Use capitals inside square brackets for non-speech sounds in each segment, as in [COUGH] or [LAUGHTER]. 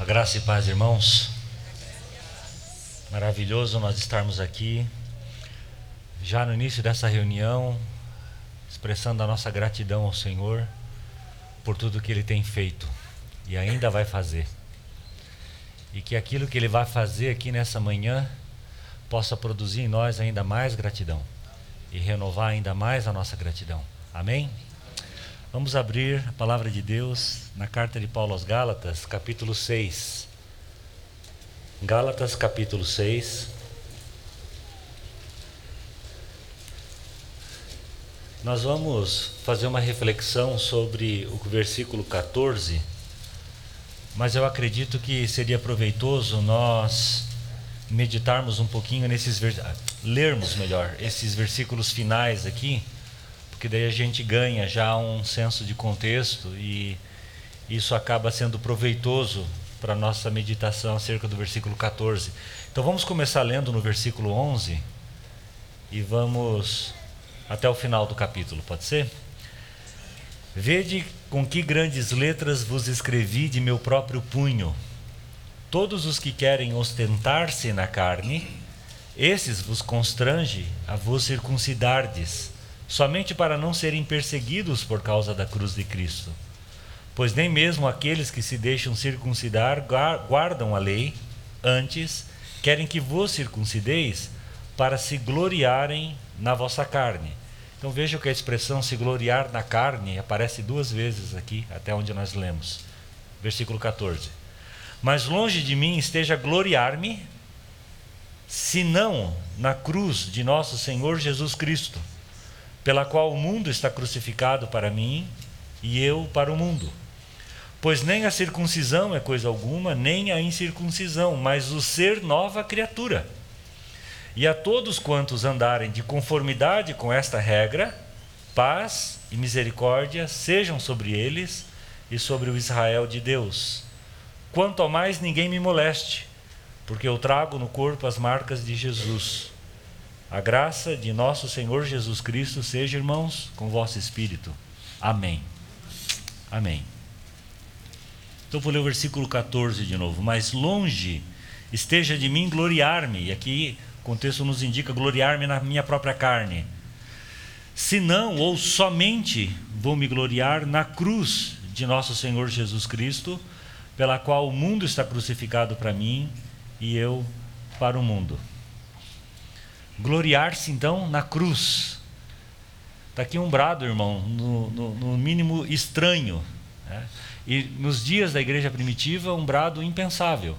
A graça e paz, irmãos. Maravilhoso nós estarmos aqui, já no início dessa reunião, expressando a nossa gratidão ao Senhor por tudo que Ele tem feito e ainda vai fazer. E que aquilo que Ele vai fazer aqui nessa manhã possa produzir em nós ainda mais gratidão e renovar ainda mais a nossa gratidão. Amém? Vamos abrir a palavra de Deus na carta de Paulo aos Gálatas, capítulo 6. Gálatas, capítulo 6. Nós vamos fazer uma reflexão sobre o versículo 14, mas eu acredito que seria proveitoso nós meditarmos um pouquinho nesses lermos melhor esses versículos finais aqui porque daí a gente ganha já um senso de contexto e isso acaba sendo proveitoso para a nossa meditação acerca do versículo 14. Então vamos começar lendo no versículo 11 e vamos até o final do capítulo, pode ser? Vede com que grandes letras vos escrevi de meu próprio punho. Todos os que querem ostentar-se na carne, esses vos constrange a vos circuncidardes somente para não serem perseguidos por causa da cruz de Cristo. Pois nem mesmo aqueles que se deixam circuncidar guardam a lei, antes querem que vos circuncideis para se gloriarem na vossa carne. Então vejam que a expressão se gloriar na carne aparece duas vezes aqui, até onde nós lemos. Versículo 14. Mas longe de mim esteja gloriar-me, senão na cruz de nosso Senhor Jesus Cristo pela qual o mundo está crucificado para mim e eu para o mundo. Pois nem a circuncisão é coisa alguma, nem a incircuncisão, mas o ser nova criatura. E a todos quantos andarem de conformidade com esta regra, paz e misericórdia sejam sobre eles e sobre o Israel de Deus. Quanto ao mais, ninguém me moleste, porque eu trago no corpo as marcas de Jesus. A graça de nosso Senhor Jesus Cristo seja, irmãos, com vosso espírito. Amém. Amém. Então vou ler o versículo 14 de novo. Mas longe esteja de mim gloriar-me. E aqui o contexto nos indica gloriar-me na minha própria carne. Se não, ou somente vou me gloriar na cruz de nosso Senhor Jesus Cristo, pela qual o mundo está crucificado para mim e eu para o mundo. Gloriar-se então na cruz. Está aqui um brado, irmão, no, no, no mínimo estranho. Né? E nos dias da igreja primitiva, um brado impensável.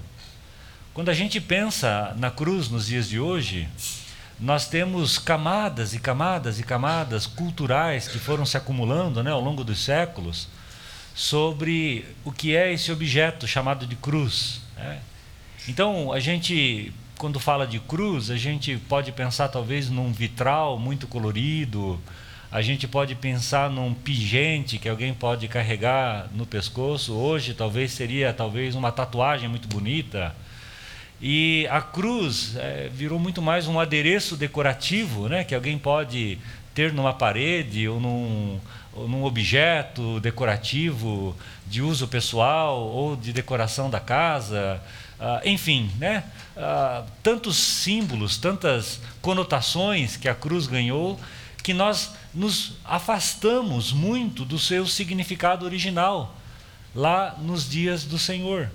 Quando a gente pensa na cruz nos dias de hoje, nós temos camadas e camadas e camadas culturais que foram se acumulando né, ao longo dos séculos sobre o que é esse objeto chamado de cruz. Né? Então, a gente quando fala de cruz, a gente pode pensar talvez num vitral muito colorido, a gente pode pensar num pingente que alguém pode carregar no pescoço. Hoje talvez seria talvez uma tatuagem muito bonita. E a cruz é, virou muito mais um adereço decorativo, né, que alguém pode ter numa parede ou num, ou num objeto decorativo de uso pessoal ou de decoração da casa. Uh, enfim, né? Uh, tantos símbolos, tantas conotações que a cruz ganhou, que nós nos afastamos muito do seu significado original, lá nos dias do Senhor.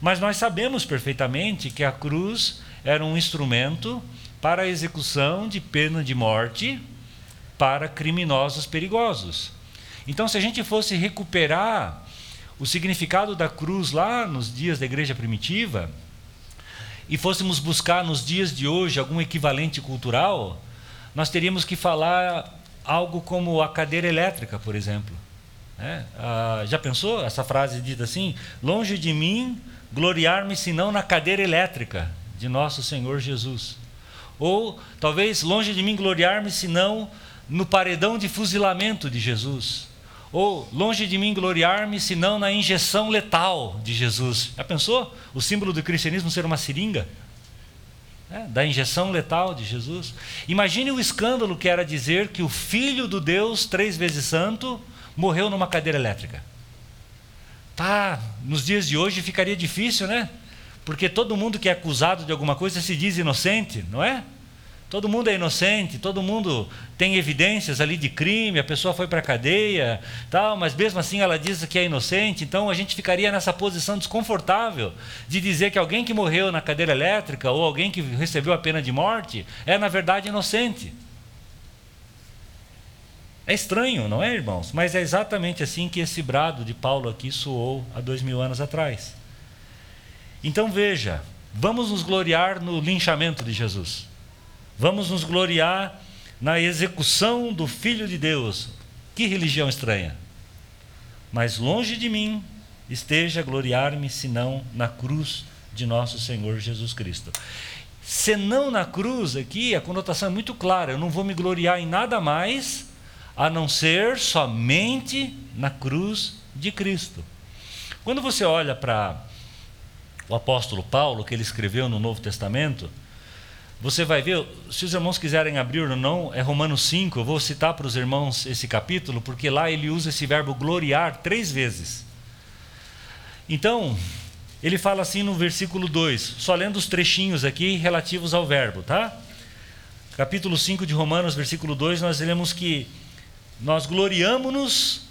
Mas nós sabemos perfeitamente que a cruz era um instrumento para a execução de pena de morte para criminosos perigosos. Então, se a gente fosse recuperar o significado da cruz lá nos dias da igreja primitiva e fôssemos buscar nos dias de hoje algum equivalente cultural, nós teríamos que falar algo como a cadeira elétrica, por exemplo. É? Ah, já pensou essa frase dita assim? Longe de mim gloriar-me senão na cadeira elétrica de nosso Senhor Jesus. Ou talvez longe de mim gloriar-me senão no paredão de fuzilamento de Jesus. Ou longe de mim gloriar-me, senão na injeção letal de Jesus. Já pensou? O símbolo do cristianismo ser uma seringa? É, da injeção letal de Jesus. Imagine o escândalo que era dizer que o Filho do Deus, três vezes santo, morreu numa cadeira elétrica. Pá, nos dias de hoje ficaria difícil, né? Porque todo mundo que é acusado de alguma coisa se diz inocente, não é? Todo mundo é inocente, todo mundo tem evidências ali de crime, a pessoa foi para a cadeia, tal, mas mesmo assim ela diz que é inocente, então a gente ficaria nessa posição desconfortável de dizer que alguém que morreu na cadeira elétrica ou alguém que recebeu a pena de morte é na verdade inocente. É estranho, não é, irmãos? Mas é exatamente assim que esse brado de Paulo aqui soou há dois mil anos atrás. Então veja, vamos nos gloriar no linchamento de Jesus. Vamos nos gloriar na execução do Filho de Deus. Que religião estranha. Mas longe de mim esteja gloriar-me, senão na cruz de nosso Senhor Jesus Cristo. Senão na cruz, aqui a conotação é muito clara. Eu não vou me gloriar em nada mais a não ser somente na cruz de Cristo. Quando você olha para o apóstolo Paulo, que ele escreveu no Novo Testamento, você vai ver, se os irmãos quiserem abrir ou não, é Romanos 5, eu vou citar para os irmãos esse capítulo, porque lá ele usa esse verbo gloriar três vezes. Então, ele fala assim no versículo 2, só lendo os trechinhos aqui relativos ao verbo, tá? Capítulo 5 de Romanos, versículo 2, nós lemos que nós gloriamos-nos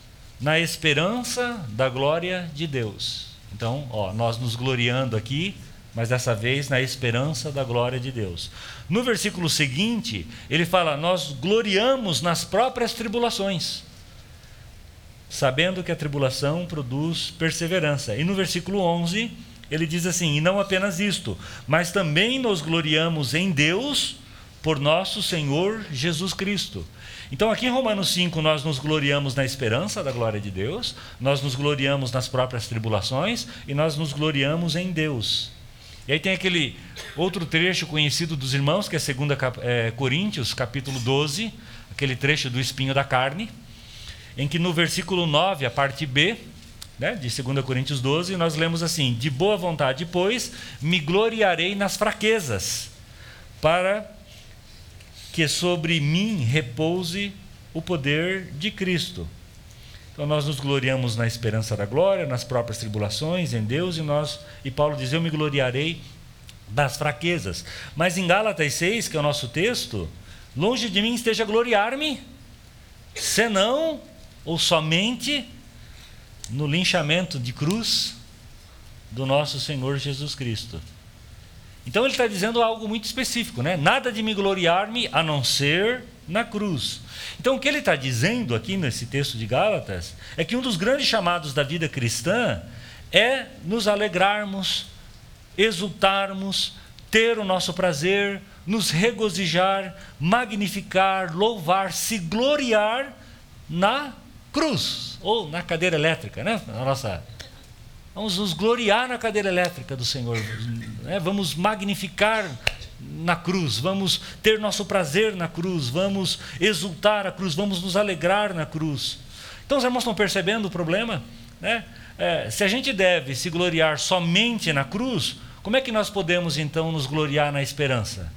na esperança da glória de Deus. Então, ó, nós nos gloriando aqui mas dessa vez na esperança da glória de Deus. No versículo seguinte, ele fala: Nós gloriamos nas próprias tribulações, sabendo que a tribulação produz perseverança. E no versículo 11, ele diz assim: E não apenas isto, mas também nos gloriamos em Deus por nosso Senhor Jesus Cristo. Então, aqui em Romanos 5, nós nos gloriamos na esperança da glória de Deus, nós nos gloriamos nas próprias tribulações e nós nos gloriamos em Deus. E aí tem aquele outro trecho conhecido dos irmãos, que é 2 é, Coríntios, capítulo 12, aquele trecho do espinho da carne, em que no versículo 9, a parte B, né, de 2 Coríntios 12, nós lemos assim: De boa vontade, pois, me gloriarei nas fraquezas, para que sobre mim repouse o poder de Cristo. Então nós nos gloriamos na esperança da glória, nas próprias tribulações, em Deus, e nós e Paulo diz: "Eu me gloriarei das fraquezas". Mas em Gálatas 6, que é o nosso texto, longe de mim esteja gloriar-me, senão ou somente no linchamento de cruz do nosso Senhor Jesus Cristo. Então ele está dizendo algo muito específico, né? Nada de me gloriar-me a não ser na cruz. Então, o que ele está dizendo aqui nesse texto de Gálatas é que um dos grandes chamados da vida cristã é nos alegrarmos, exultarmos, ter o nosso prazer, nos regozijar, magnificar, louvar, se gloriar na cruz ou na cadeira elétrica, né? Na nossa Vamos nos gloriar na cadeira elétrica do Senhor, né? vamos magnificar na cruz, vamos ter nosso prazer na cruz, vamos exultar a cruz, vamos nos alegrar na cruz. Então os irmãos estão percebendo o problema? Né? É, se a gente deve se gloriar somente na cruz, como é que nós podemos então nos gloriar na esperança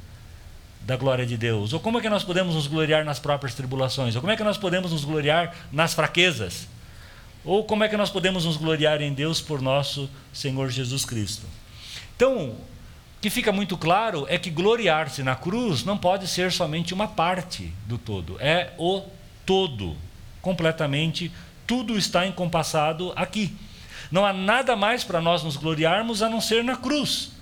da glória de Deus? Ou como é que nós podemos nos gloriar nas próprias tribulações? Ou como é que nós podemos nos gloriar nas fraquezas? Ou como é que nós podemos nos gloriar em Deus por nosso Senhor Jesus Cristo? Então, que fica muito claro é que gloriar-se na cruz não pode ser somente uma parte do todo, é o todo, completamente, tudo está encompassado aqui. Não há nada mais para nós nos gloriarmos a não ser na cruz.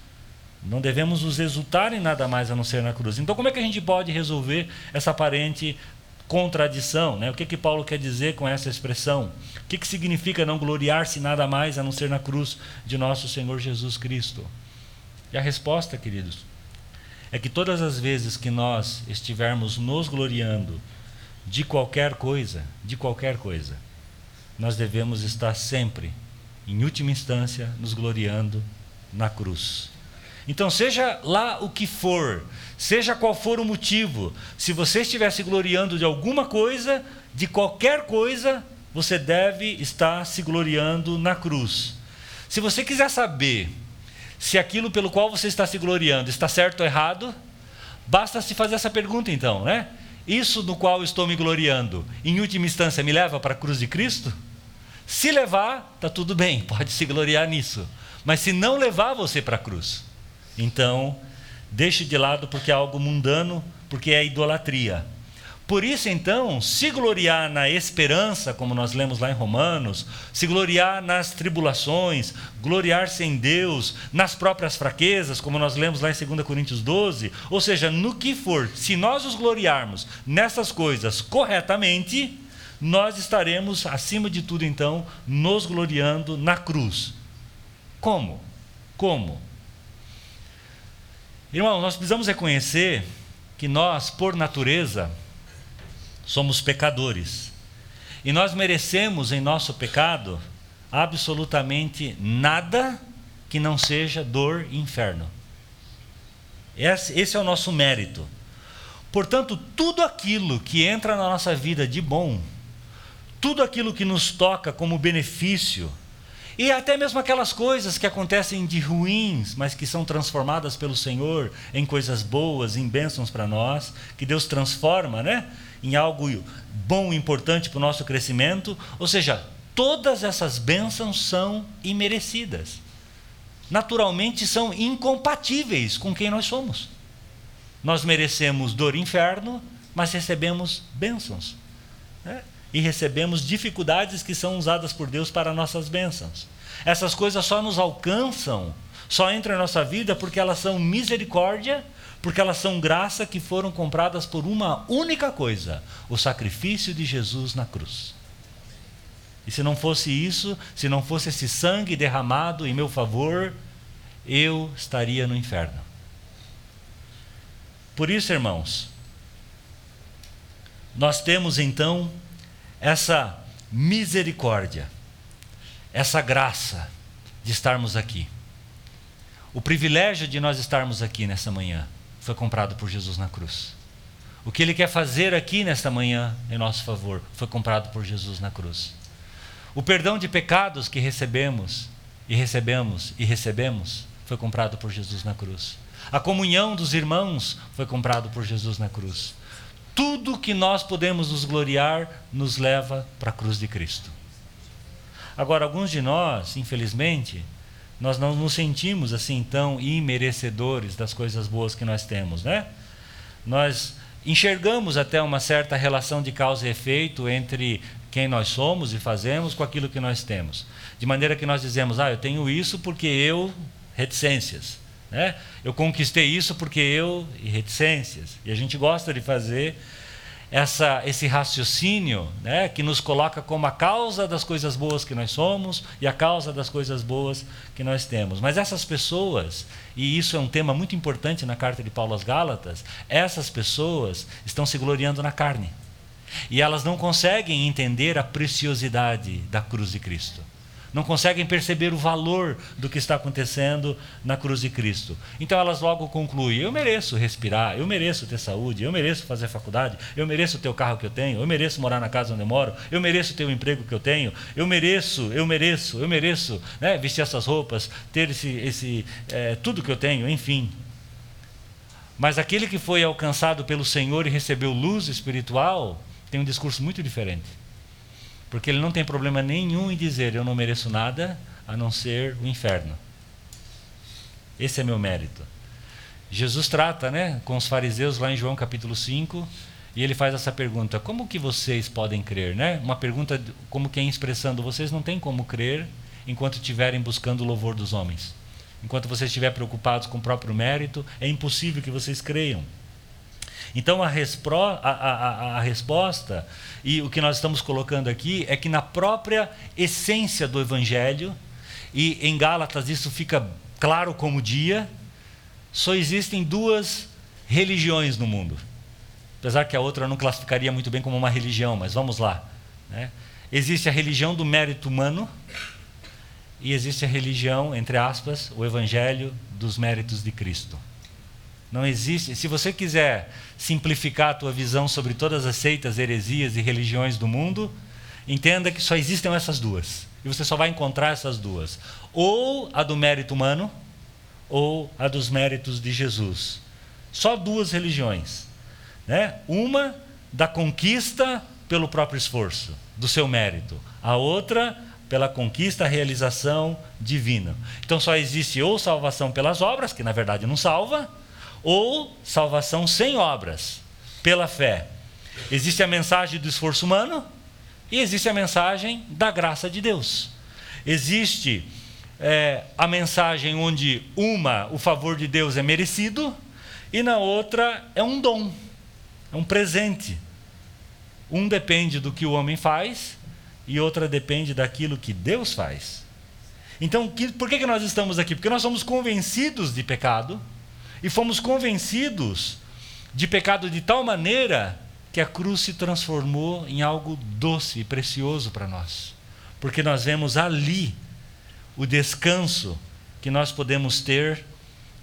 Não devemos nos exultar em nada mais a não ser na cruz. Então, como é que a gente pode resolver essa aparente contradição? Né? O que, que Paulo quer dizer com essa expressão? O que, que significa não gloriar-se nada mais a não ser na cruz de nosso Senhor Jesus Cristo? E a resposta, queridos, é que todas as vezes que nós estivermos nos gloriando de qualquer coisa, de qualquer coisa, nós devemos estar sempre, em última instância, nos gloriando na cruz. Então, seja lá o que for, seja qual for o motivo, se você estiver se gloriando de alguma coisa, de qualquer coisa, você deve estar se gloriando na cruz. Se você quiser saber se aquilo pelo qual você está se gloriando está certo ou errado, basta se fazer essa pergunta então, né? Isso no qual estou me gloriando, em última instância, me leva para a cruz de Cristo? Se levar, está tudo bem, [LAUGHS] pode se gloriar nisso. Mas se não levar você para a cruz, então deixe de lado porque é algo mundano, porque é idolatria. Por isso, então, se gloriar na esperança, como nós lemos lá em Romanos, se gloriar nas tribulações, gloriar-se em Deus, nas próprias fraquezas, como nós lemos lá em 2 Coríntios 12, ou seja, no que for, se nós os gloriarmos nessas coisas corretamente, nós estaremos, acima de tudo, então, nos gloriando na cruz. Como? Como? Irmão, nós precisamos reconhecer que nós, por natureza, somos pecadores. E nós merecemos em nosso pecado absolutamente nada que não seja dor e inferno. Esse é o nosso mérito. Portanto, tudo aquilo que entra na nossa vida de bom, tudo aquilo que nos toca como benefício, e até mesmo aquelas coisas que acontecem de ruins, mas que são transformadas pelo Senhor em coisas boas, em bênçãos para nós, que Deus transforma, né? em algo bom e importante para o nosso crescimento. Ou seja, todas essas bênçãos são imerecidas. Naturalmente são incompatíveis com quem nós somos. Nós merecemos dor e inferno, mas recebemos bênçãos. Né? E recebemos dificuldades que são usadas por Deus para nossas bênçãos. Essas coisas só nos alcançam, só entram em nossa vida porque elas são misericórdia porque elas são graça que foram compradas por uma única coisa: o sacrifício de Jesus na cruz. E se não fosse isso, se não fosse esse sangue derramado em meu favor, eu estaria no inferno. Por isso, irmãos, nós temos então essa misericórdia, essa graça de estarmos aqui. O privilégio de nós estarmos aqui nessa manhã foi comprado por Jesus na cruz. O que Ele quer fazer aqui nesta manhã em nosso favor foi comprado por Jesus na cruz. O perdão de pecados que recebemos e recebemos e recebemos foi comprado por Jesus na cruz. A comunhão dos irmãos foi comprado por Jesus na cruz. Tudo que nós podemos nos gloriar nos leva para a cruz de Cristo. Agora, alguns de nós, infelizmente, nós não nos sentimos assim tão imerecedores das coisas boas que nós temos, né? Nós enxergamos até uma certa relação de causa e efeito entre quem nós somos e fazemos com aquilo que nós temos. De maneira que nós dizemos, ah, eu tenho isso porque eu, reticências. Né? Eu conquistei isso porque eu, e reticências. E a gente gosta de fazer essa, esse raciocínio né, que nos coloca como a causa das coisas boas que nós somos e a causa das coisas boas que nós temos. Mas essas pessoas, e isso é um tema muito importante na carta de Paulo às Gálatas, essas pessoas estão se gloriando na carne. E elas não conseguem entender a preciosidade da cruz de Cristo não conseguem perceber o valor do que está acontecendo na cruz de Cristo. Então elas logo concluem: eu mereço respirar, eu mereço ter saúde, eu mereço fazer faculdade, eu mereço ter o carro que eu tenho, eu mereço morar na casa onde eu moro, eu mereço ter o emprego que eu tenho, eu mereço, eu mereço, eu mereço né, vestir essas roupas, ter esse, esse é, tudo que eu tenho, enfim. Mas aquele que foi alcançado pelo Senhor e recebeu luz espiritual tem um discurso muito diferente. Porque ele não tem problema nenhum em dizer: Eu não mereço nada a não ser o inferno. Esse é meu mérito. Jesus trata né, com os fariseus lá em João capítulo 5, e ele faz essa pergunta: Como que vocês podem crer? Né? Uma pergunta como quem expressando: Vocês não têm como crer enquanto estiverem buscando o louvor dos homens. Enquanto vocês estiverem preocupados com o próprio mérito, é impossível que vocês creiam. Então a, a, a, a, resposta e o que nós estamos colocando aqui é que na própria essência do Evangelho, e em Gálatas isso fica claro como dia, só existem duas religiões no mundo. Apesar que a outra eu não classificaria muito bem como uma religião, mas vamos lá. Né? Existe a religião do mérito humano e existe a religião, entre aspas, o Evangelho dos méritos de Cristo. Não existe. Se você quiser simplificar a tua visão sobre todas as seitas, heresias e religiões do mundo, entenda que só existem essas duas. E você só vai encontrar essas duas: ou a do mérito humano, ou a dos méritos de Jesus. Só duas religiões. Né? Uma da conquista pelo próprio esforço, do seu mérito. A outra, pela conquista, realização divina. Então só existe ou salvação pelas obras, que na verdade não salva, ou salvação sem obras, pela fé. Existe a mensagem do esforço humano e existe a mensagem da graça de Deus. Existe é, a mensagem onde uma, o favor de Deus é merecido, e na outra é um dom, é um presente. Um depende do que o homem faz e outra depende daquilo que Deus faz. Então, que, por que, que nós estamos aqui? Porque nós somos convencidos de pecado e fomos convencidos de pecado de tal maneira que a cruz se transformou em algo doce e precioso para nós. Porque nós vemos ali o descanso que nós podemos ter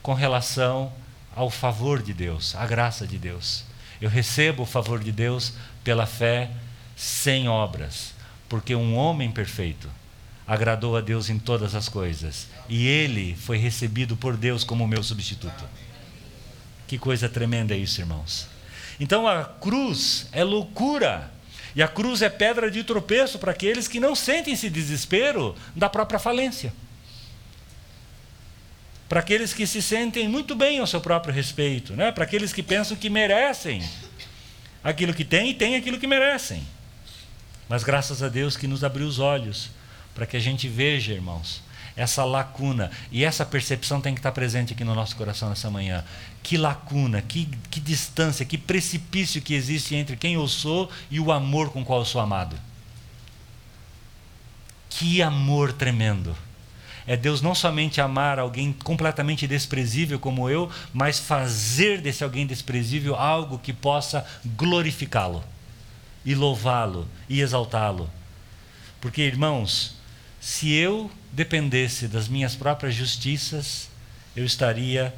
com relação ao favor de Deus, à graça de Deus. Eu recebo o favor de Deus pela fé sem obras, porque um homem perfeito agradou a Deus em todas as coisas e ele foi recebido por Deus como meu substituto. Que coisa tremenda é isso, irmãos. Então a cruz é loucura. E a cruz é pedra de tropeço para aqueles que não sentem esse desespero da própria falência. Para aqueles que se sentem muito bem ao seu próprio respeito, né? para aqueles que pensam que merecem aquilo que têm e têm aquilo que merecem. Mas graças a Deus que nos abriu os olhos para que a gente veja, irmãos, essa lacuna. E essa percepção tem que estar presente aqui no nosso coração nessa manhã. Que lacuna, que, que distância, que precipício que existe entre quem eu sou e o amor com o qual eu sou amado. Que amor tremendo. É Deus não somente amar alguém completamente desprezível como eu, mas fazer desse alguém desprezível algo que possa glorificá-lo, e louvá-lo, e exaltá-lo. Porque, irmãos, se eu dependesse das minhas próprias justiças, eu estaria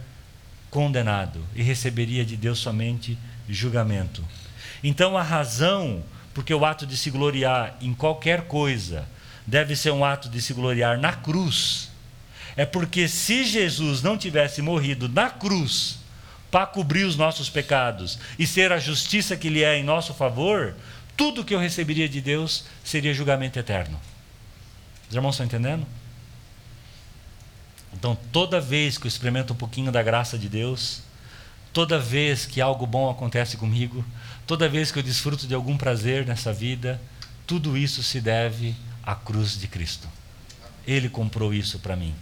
condenado e receberia de Deus somente julgamento. Então a razão porque o ato de se gloriar em qualquer coisa deve ser um ato de se gloriar na cruz, é porque se Jesus não tivesse morrido na cruz para cobrir os nossos pecados e ser a justiça que Ele é em nosso favor, tudo que eu receberia de Deus seria julgamento eterno. Os irmãos estão entendendo? Então, toda vez que eu experimento um pouquinho da graça de Deus, toda vez que algo bom acontece comigo, toda vez que eu desfruto de algum prazer nessa vida, tudo isso se deve à cruz de Cristo. Ele comprou isso para mim.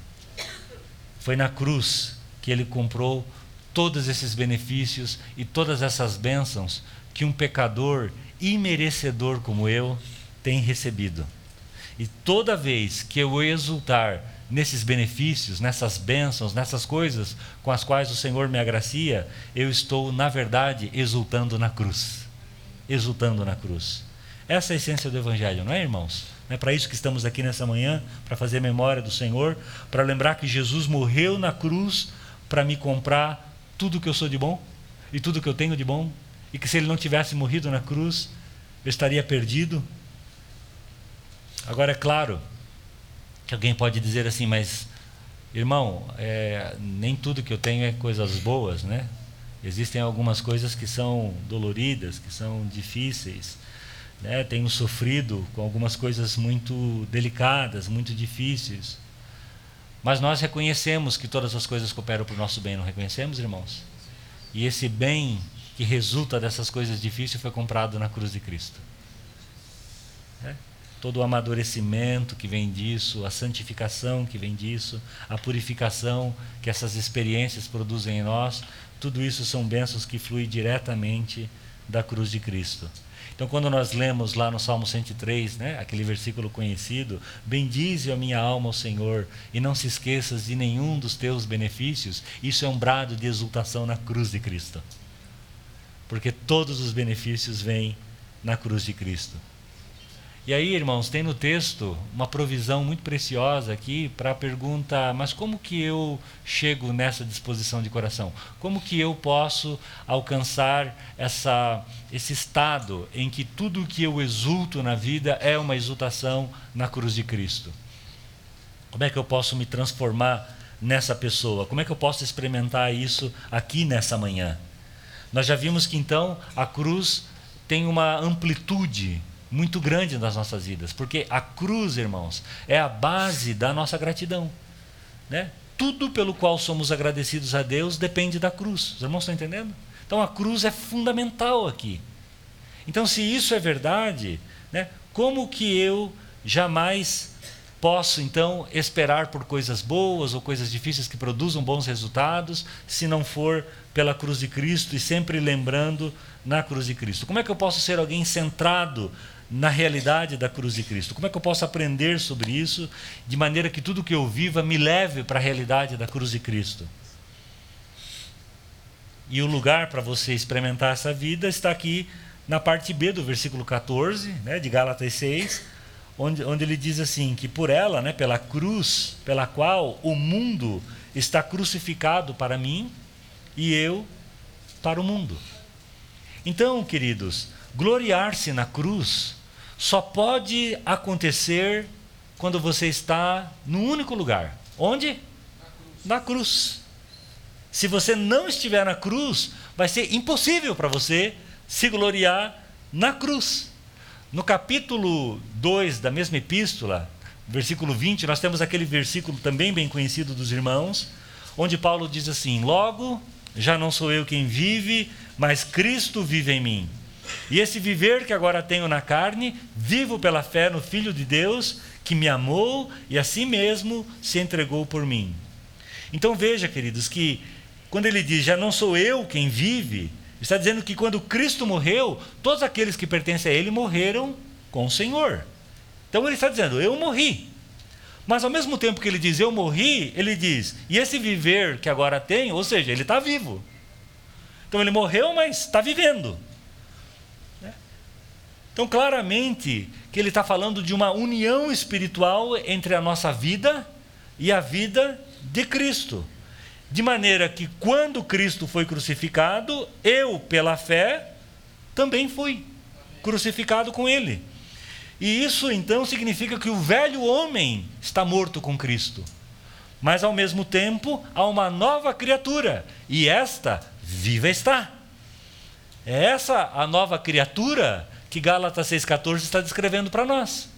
Foi na cruz que ele comprou todos esses benefícios e todas essas bênçãos que um pecador imerecedor como eu tem recebido. E toda vez que eu exultar nesses benefícios, nessas bênçãos, nessas coisas com as quais o Senhor me agracia, eu estou, na verdade, exultando na cruz. Exultando na cruz. Essa é a essência do Evangelho, não é, irmãos? Não é para isso que estamos aqui nessa manhã, para fazer memória do Senhor, para lembrar que Jesus morreu na cruz para me comprar tudo que eu sou de bom e tudo que eu tenho de bom, e que se ele não tivesse morrido na cruz, eu estaria perdido. Agora, é claro, que alguém pode dizer assim, mas irmão, é, nem tudo que eu tenho é coisas boas, né? Existem algumas coisas que são doloridas, que são difíceis. Né? Tenho sofrido com algumas coisas muito delicadas, muito difíceis. Mas nós reconhecemos que todas as coisas cooperam para o nosso bem, não reconhecemos, irmãos? E esse bem que resulta dessas coisas difíceis foi comprado na cruz de Cristo. É? Todo o amadurecimento que vem disso, a santificação que vem disso, a purificação que essas experiências produzem em nós, tudo isso são bênçãos que fluem diretamente da cruz de Cristo. Então, quando nós lemos lá no Salmo 103, né, aquele versículo conhecido, bendize a minha alma ao Senhor e não se esqueças de nenhum dos teus benefícios, isso é um brado de exultação na cruz de Cristo. Porque todos os benefícios vêm na cruz de Cristo. E aí, irmãos, tem no texto uma provisão muito preciosa aqui para a pergunta: mas como que eu chego nessa disposição de coração? Como que eu posso alcançar essa, esse estado em que tudo o que eu exulto na vida é uma exultação na cruz de Cristo? Como é que eu posso me transformar nessa pessoa? Como é que eu posso experimentar isso aqui nessa manhã? Nós já vimos que então a cruz tem uma amplitude muito grande nas nossas vidas, porque a cruz, irmãos, é a base da nossa gratidão. Né? Tudo pelo qual somos agradecidos a Deus depende da cruz. Os irmãos estão entendendo? Então a cruz é fundamental aqui. Então, se isso é verdade, né, como que eu jamais posso então esperar por coisas boas ou coisas difíceis que produzam bons resultados, se não for pela cruz de Cristo e sempre lembrando na cruz de Cristo? Como é que eu posso ser alguém centrado na realidade da cruz de Cristo? Como é que eu posso aprender sobre isso de maneira que tudo que eu viva me leve para a realidade da cruz de Cristo? E o lugar para você experimentar essa vida está aqui na parte B do versículo 14, né, de Gálatas 6, onde, onde ele diz assim: que por ela, né, pela cruz, pela qual o mundo está crucificado para mim e eu para o mundo. Então, queridos, gloriar-se na cruz só pode acontecer quando você está no único lugar. Onde? Na cruz. Na cruz. Se você não estiver na cruz, vai ser impossível para você se gloriar na cruz. No capítulo 2 da mesma epístola, versículo 20, nós temos aquele versículo também bem conhecido dos irmãos, onde Paulo diz assim: Logo, já não sou eu quem vive, mas Cristo vive em mim. E esse viver que agora tenho na carne, vivo pela fé no Filho de Deus, que me amou e a si mesmo se entregou por mim. Então veja, queridos, que quando ele diz, já não sou eu quem vive, está dizendo que quando Cristo morreu, todos aqueles que pertencem a Ele morreram com o Senhor. Então ele está dizendo, eu morri. Mas ao mesmo tempo que ele diz, eu morri, ele diz, e esse viver que agora tenho, ou seja, ele está vivo. Então ele morreu, mas está vivendo. Então, claramente, que ele está falando de uma união espiritual entre a nossa vida e a vida de Cristo. De maneira que quando Cristo foi crucificado, eu, pela fé, também fui crucificado com ele. E isso então significa que o velho homem está morto com Cristo. Mas ao mesmo tempo há uma nova criatura, e esta viva está. É essa a nova criatura que Gálatas 6,14 está descrevendo para nós.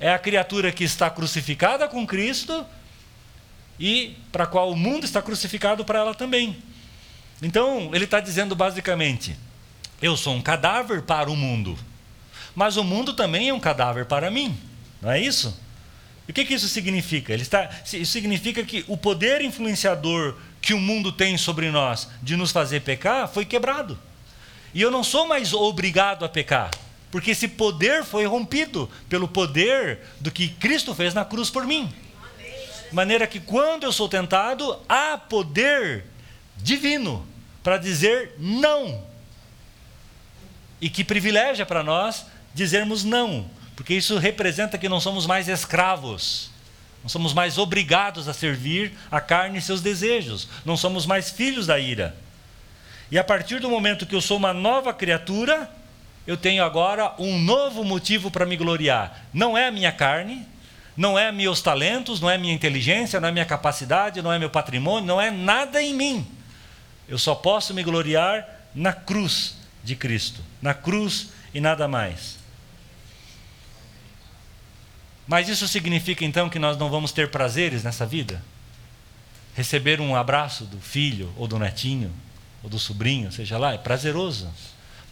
É a criatura que está crucificada com Cristo e para a qual o mundo está crucificado para ela também. Então, ele está dizendo basicamente: eu sou um cadáver para o mundo, mas o mundo também é um cadáver para mim, não é isso? E o que, que isso significa? Ele está, isso significa que o poder influenciador que o mundo tem sobre nós de nos fazer pecar foi quebrado. E eu não sou mais obrigado a pecar, porque esse poder foi rompido pelo poder do que Cristo fez na cruz por mim maneira que quando eu sou tentado, há poder divino para dizer não. E que privilégio é para nós dizermos não, porque isso representa que não somos mais escravos. Não somos mais obrigados a servir a carne e seus desejos. Não somos mais filhos da ira. E a partir do momento que eu sou uma nova criatura, eu tenho agora um novo motivo para me gloriar. Não é a minha carne, não é meus talentos, não é minha inteligência, não é minha capacidade, não é meu patrimônio, não é nada em mim. Eu só posso me gloriar na cruz de Cristo, na cruz e nada mais. Mas isso significa então que nós não vamos ter prazeres nessa vida? Receber um abraço do filho ou do netinho ou do sobrinho, seja lá, é prazeroso.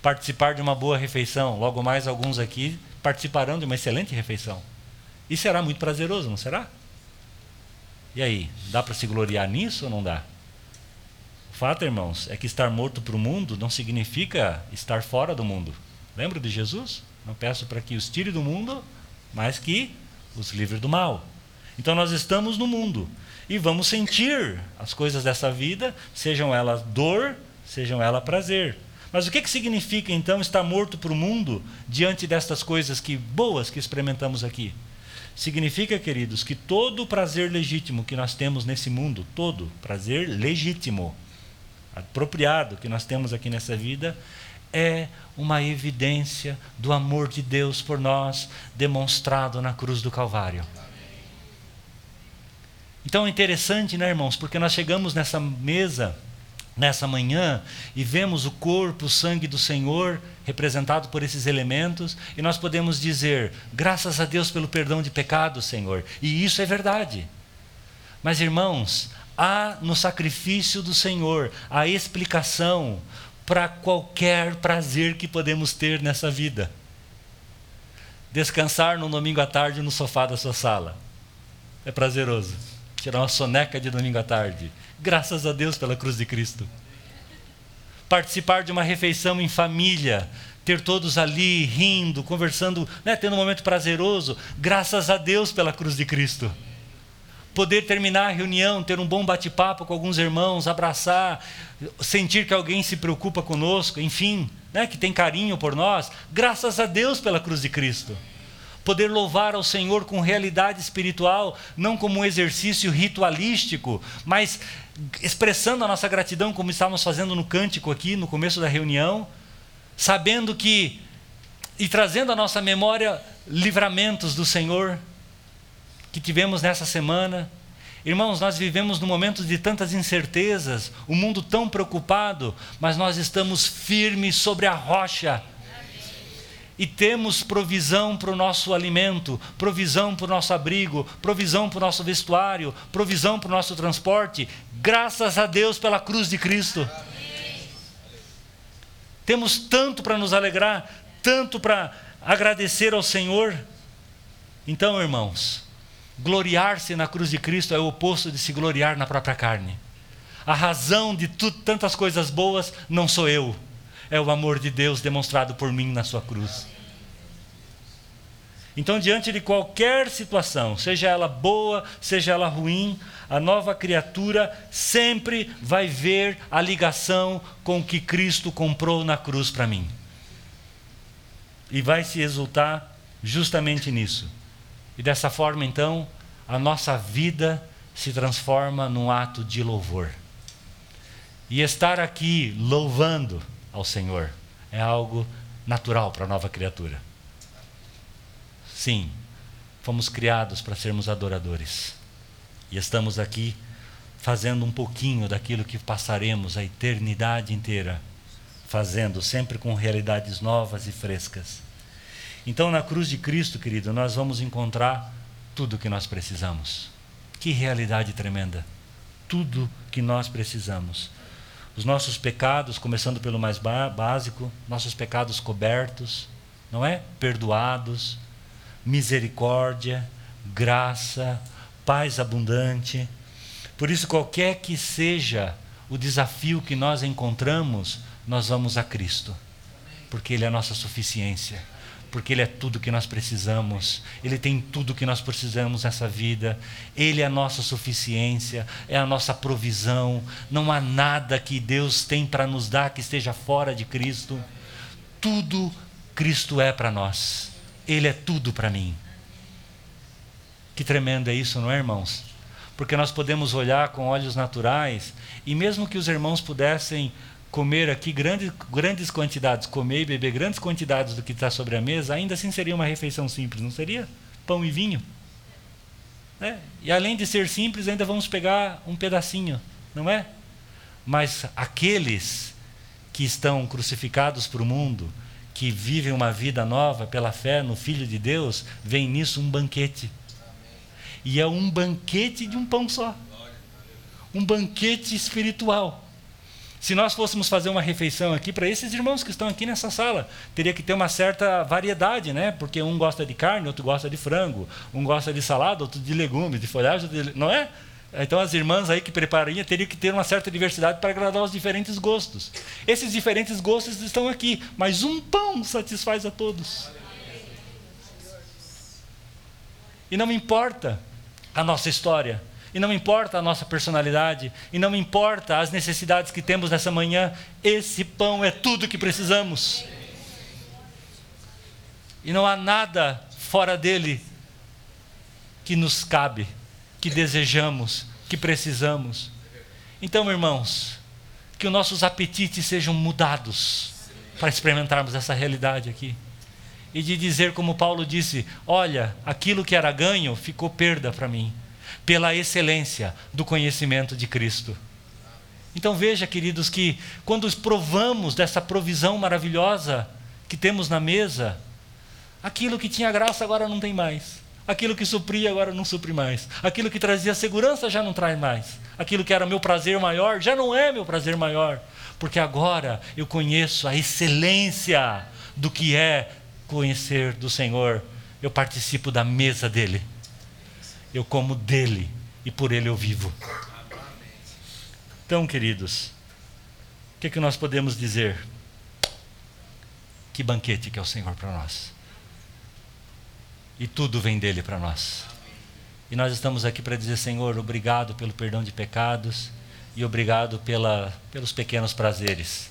Participar de uma boa refeição, logo mais alguns aqui participarão de uma excelente refeição. E será muito prazeroso, não será? E aí, dá para se gloriar nisso ou não dá? O fato, irmãos, é que estar morto para o mundo não significa estar fora do mundo. Lembra de Jesus? Não peço para que os tire do mundo, mas que os livre do mal. Então nós estamos no mundo e vamos sentir as coisas dessa vida, sejam elas dor, sejam elas prazer. Mas o que, que significa então estar morto para o mundo diante destas coisas que boas que experimentamos aqui? Significa, queridos, que todo o prazer legítimo que nós temos nesse mundo, todo prazer legítimo, apropriado que nós temos aqui nessa vida, é uma evidência do amor de Deus por nós, demonstrado na cruz do Calvário. Então é interessante, né, irmãos, porque nós chegamos nessa mesa nessa manhã e vemos o corpo, o sangue do Senhor representado por esses elementos e nós podemos dizer: graças a Deus pelo perdão de pecados, Senhor. E isso é verdade. Mas irmãos, há no sacrifício do Senhor a explicação para qualquer prazer que podemos ter nessa vida. Descansar no domingo à tarde no sofá da sua sala. É prazeroso. Tirar uma soneca de domingo à tarde. Graças a Deus pela cruz de Cristo. Participar de uma refeição em família, ter todos ali rindo, conversando, né, tendo um momento prazeroso. Graças a Deus pela cruz de Cristo poder terminar a reunião, ter um bom bate-papo com alguns irmãos, abraçar, sentir que alguém se preocupa conosco, enfim, né, que tem carinho por nós, graças a Deus pela cruz de Cristo. Poder louvar ao Senhor com realidade espiritual, não como um exercício ritualístico, mas expressando a nossa gratidão, como estávamos fazendo no cântico aqui no começo da reunião, sabendo que e trazendo à nossa memória livramentos do Senhor, que tivemos nessa semana. Irmãos, nós vivemos num momento de tantas incertezas, o um mundo tão preocupado, mas nós estamos firmes sobre a rocha. E temos provisão para o nosso alimento, provisão para o nosso abrigo, provisão para o nosso vestuário, provisão para o nosso transporte, graças a Deus pela cruz de Cristo. Temos tanto para nos alegrar, tanto para agradecer ao Senhor. Então, irmãos, Gloriar-se na cruz de Cristo é o oposto de se gloriar na própria carne. A razão de tantas coisas boas não sou eu, é o amor de Deus demonstrado por mim na sua cruz. Então, diante de qualquer situação, seja ela boa, seja ela ruim, a nova criatura sempre vai ver a ligação com que Cristo comprou na cruz para mim. E vai se exultar justamente nisso. E dessa forma, então, a nossa vida se transforma num ato de louvor. E estar aqui louvando ao Senhor é algo natural para a nova criatura. Sim, fomos criados para sermos adoradores. E estamos aqui fazendo um pouquinho daquilo que passaremos a eternidade inteira fazendo, sempre com realidades novas e frescas. Então, na cruz de Cristo, querido, nós vamos encontrar tudo o que nós precisamos. Que realidade tremenda! Tudo que nós precisamos. Os nossos pecados, começando pelo mais básico, nossos pecados cobertos, não é? Perdoados, misericórdia, graça, paz abundante. Por isso, qualquer que seja o desafio que nós encontramos, nós vamos a Cristo, porque Ele é a nossa suficiência porque Ele é tudo que nós precisamos, Ele tem tudo que nós precisamos nessa vida, Ele é a nossa suficiência, é a nossa provisão, não há nada que Deus tem para nos dar que esteja fora de Cristo, tudo Cristo é para nós, Ele é tudo para mim. Que tremendo é isso, não é, irmãos? Porque nós podemos olhar com olhos naturais, e mesmo que os irmãos pudessem comer aqui grandes, grandes quantidades, comer e beber grandes quantidades do que está sobre a mesa, ainda assim seria uma refeição simples, não seria? Pão e vinho. É, e além de ser simples, ainda vamos pegar um pedacinho, não é? Mas aqueles que estão crucificados para o mundo, que vivem uma vida nova pela fé no Filho de Deus, veem nisso um banquete. E é um banquete de um pão só. Um banquete espiritual. Se nós fôssemos fazer uma refeição aqui para esses irmãos que estão aqui nessa sala, teria que ter uma certa variedade, né? Porque um gosta de carne, outro gosta de frango, um gosta de salada, outro de legumes, de folhagem, não é? Então as irmãs aí que preparariam teriam que ter uma certa diversidade para agradar os diferentes gostos. Esses diferentes gostos estão aqui, mas um pão satisfaz a todos. E não importa a nossa história, e não importa a nossa personalidade, e não importa as necessidades que temos nessa manhã, esse pão é tudo que precisamos. E não há nada fora dele que nos cabe, que desejamos, que precisamos. Então, irmãos, que os nossos apetites sejam mudados para experimentarmos essa realidade aqui. E de dizer, como Paulo disse: Olha, aquilo que era ganho ficou perda para mim pela excelência do conhecimento de Cristo. Então veja, queridos, que quando provamos dessa provisão maravilhosa que temos na mesa, aquilo que tinha graça agora não tem mais. Aquilo que supria agora não supre mais. Aquilo que trazia segurança já não traz mais. Aquilo que era meu prazer maior já não é meu prazer maior. Porque agora eu conheço a excelência do que é conhecer do Senhor. Eu participo da mesa dele. Eu como dele e por ele eu vivo. Então, queridos, o que, que nós podemos dizer? Que banquete que é o Senhor para nós. E tudo vem dele para nós. E nós estamos aqui para dizer, Senhor, obrigado pelo perdão de pecados e obrigado pela, pelos pequenos prazeres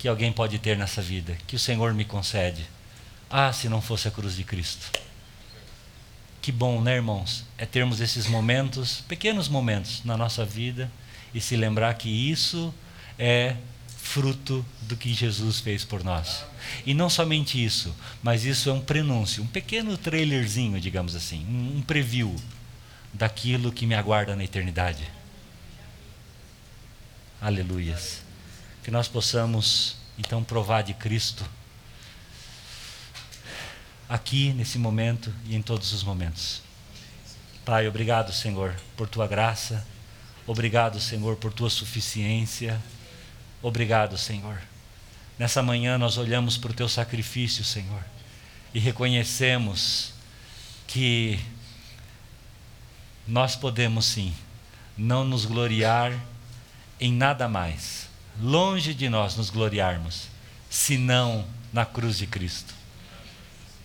que alguém pode ter nessa vida, que o Senhor me concede. Ah, se não fosse a cruz de Cristo. Que bom, né, irmãos? É termos esses momentos, pequenos momentos na nossa vida e se lembrar que isso é fruto do que Jesus fez por nós. E não somente isso, mas isso é um prenúncio, um pequeno trailerzinho, digamos assim, um preview daquilo que me aguarda na eternidade. Aleluias. Que nós possamos então provar de Cristo aqui nesse momento e em todos os momentos. Pai, obrigado, Senhor, por tua graça Obrigado, Senhor, por tua suficiência. Obrigado, Senhor. Nessa manhã nós olhamos para o teu sacrifício, Senhor, e reconhecemos que nós podemos sim não nos gloriar em nada mais, longe de nós nos gloriarmos, senão na cruz de Cristo.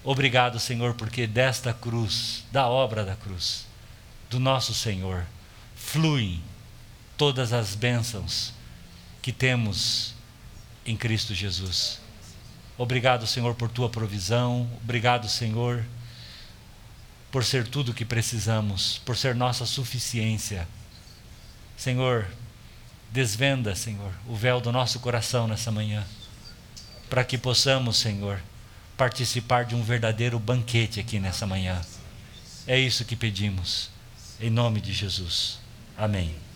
Obrigado, Senhor, porque desta cruz, da obra da cruz, do nosso Senhor, fluem todas as bênçãos que temos em Cristo Jesus. Obrigado, Senhor, por tua provisão. Obrigado, Senhor, por ser tudo o que precisamos, por ser nossa suficiência. Senhor, desvenda, Senhor, o véu do nosso coração nessa manhã, para que possamos, Senhor, participar de um verdadeiro banquete aqui nessa manhã. É isso que pedimos, em nome de Jesus. Amém.